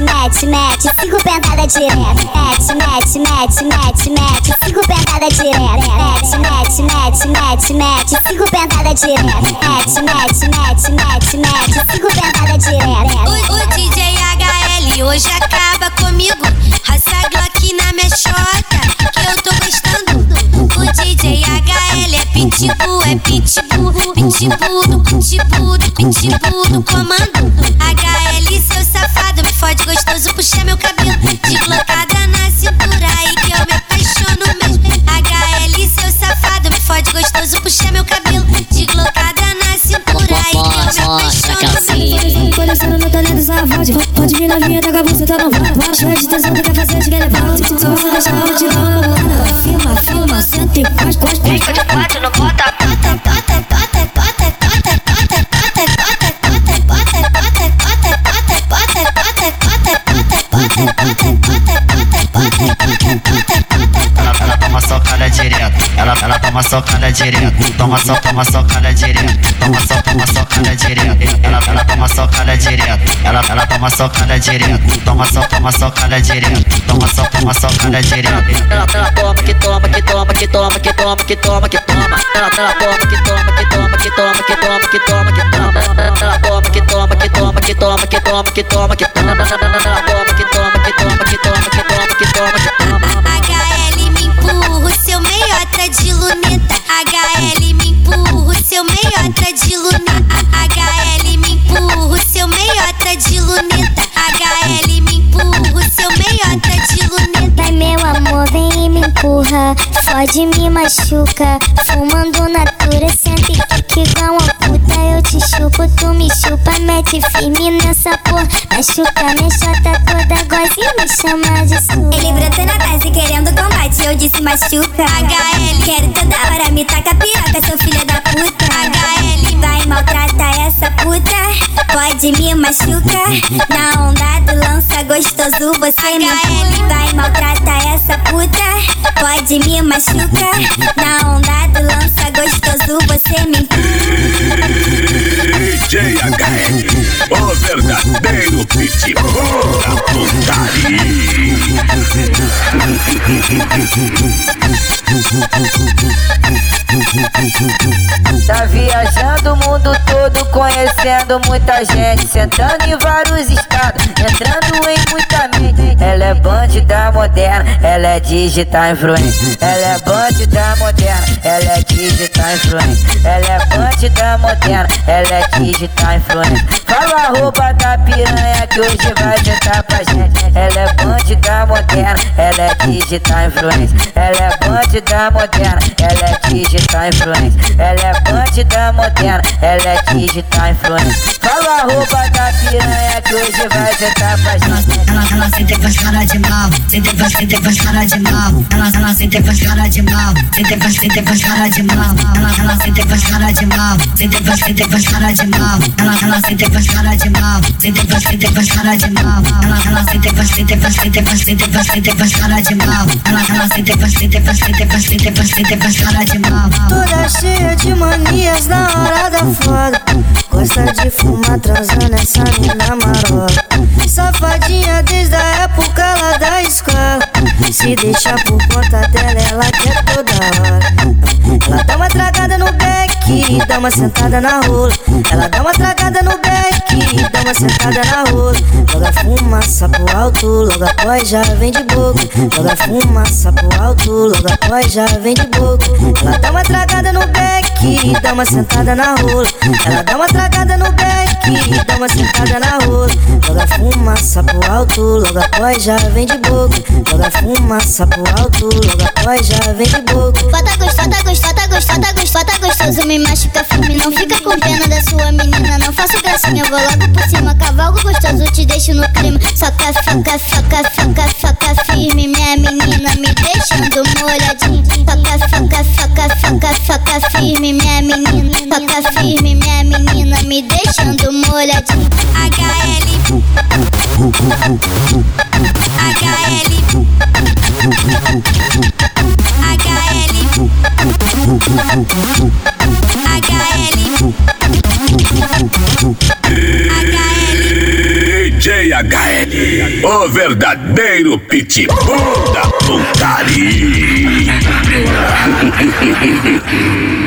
mete, mete, cinco pentada direta. Mete, mete, mete, mete, mete, cinco pentada direta. Mete, mete, mete, mete, mete, cinco pentada direta. Mete, mete, mete, mete, mete, cinco pentada direta. Hoje acaba comigo. Raça Glock na minha chota, que eu tô gostando. O DJ HL é pitbull, é pitbull, pitbull do pitbull, do pitbull do comando. HL, seu safado, me fode gostoso, puxa meu cabelo. Pode vir novinha, tá com a buceta não vai Cheia de tesão, tu quer fazer, te quer levar Só você deixa ela te dar Filma, filma, senta e faz, faz, faz Fica de quatro, não bota, bota, bota, bota, bota, bota, bota, bota, bota, bota, bota, bota, bota, bota, bota, bota, bota, bota, ela, ela toma socada direto, ela, ela toma socada direto, toma só, toma socada direto, toma só, toma socada direto, toma socada direto, ela, ela toma socada direto, toma só, toma socada direto, toma só, toma socada direto. Ela, ela toma que toma, que toma, que toma, que toma, que toma, que toma, ela, ela toma que toma, que toma, que toma, que toma, que toma, que toma, ela toma que toma, que toma, que toma, que toma, que toma, que toma, ela toma que toma, que toma, que toma, que toma, empurra Fode, me machuca. Fumando natura, senta e fica igual uma puta Eu te chupo, tu me chupa Mete firme nessa porra. Machuca minha chota toda Gosta e me chama de sua Ele brotou na eu disse machuca. HL. Quero toda hora me taca piroca, seu filho da puta. HL. Vai maltratar essa puta, pode me machucar. Na onda do lança gostoso, você me HL. vai maltratar essa puta, pode me machucar. Na onda do lança gostoso, você me DJ HL, o verdadeiro pitbull da Tá viajando o mundo todo, conhecendo muita gente, sentando em vários estados, entrando é bandida moderna, ela é digital influencer. Ela é bandida moderna, ela é digital influencer. Ela é bandida moderna, ela é digital influencer. Fala a roupa da piranha que hoje vai sentar pra gente. Ela é bandida moderna, ela é digital influencer. Ela é bandida moderna, ela é digital influencer. Ela é bandida moderna, ela é digital influencer. Fala a roupa da piranha que hoje vai sentar pra gente. Ela, ela sente com as cara de mal Sente com, sente com as cara de mal Ela, ela sente com as cara de mal Sente com, sente com as cara de mal Ela, ela sente com as cara de mal Sente com, sente com as cara de mal Ela, ela sente com as cara de mal Sente com, sente com as cara de mal Ela, ela sente com, com, sente com, sente com, sente com as cara de mal Ela, ela sente com, com, sente com, sente com, sente com as cara de mal Toda cheia de manias na hora da foda Gosta de fumar transando essa mina marola Se deixar por conta dela, ela quer toda hora. Ela dá uma tragada no beck, dá uma sentada na rola. Ela dá uma tragada no beck, dá uma sentada na rola. Joga fumaça pro alto, logo após já vem de boca. Joga fumaça pro alto, logo após já vem de boca. Ela dá uma tragada no beck, dá uma sentada na rola. Ela dá uma tragada no beck, dá uma sentada na rola. Joga fumaça pro alto, logo após já vem de boca. Joga fumaça pro alto, logo após já vem de boca. Bota gostosa, gostosa, gostosa, gostosa, gostoso Me machuca firme, não fica com pena da sua menina Não faço gracinha, vou logo por cima Cavalgo gostoso, te deixo no clima Soca, foca, foca, foca, foca firme Minha menina me deixando molhadinha Foca, foca, foca, foca, foca firme Minha menina, foca firme Minha menina me deixando molhadinha HL. HL. HL. HL. DJ HL, o verdadeiro pitbull da putaria.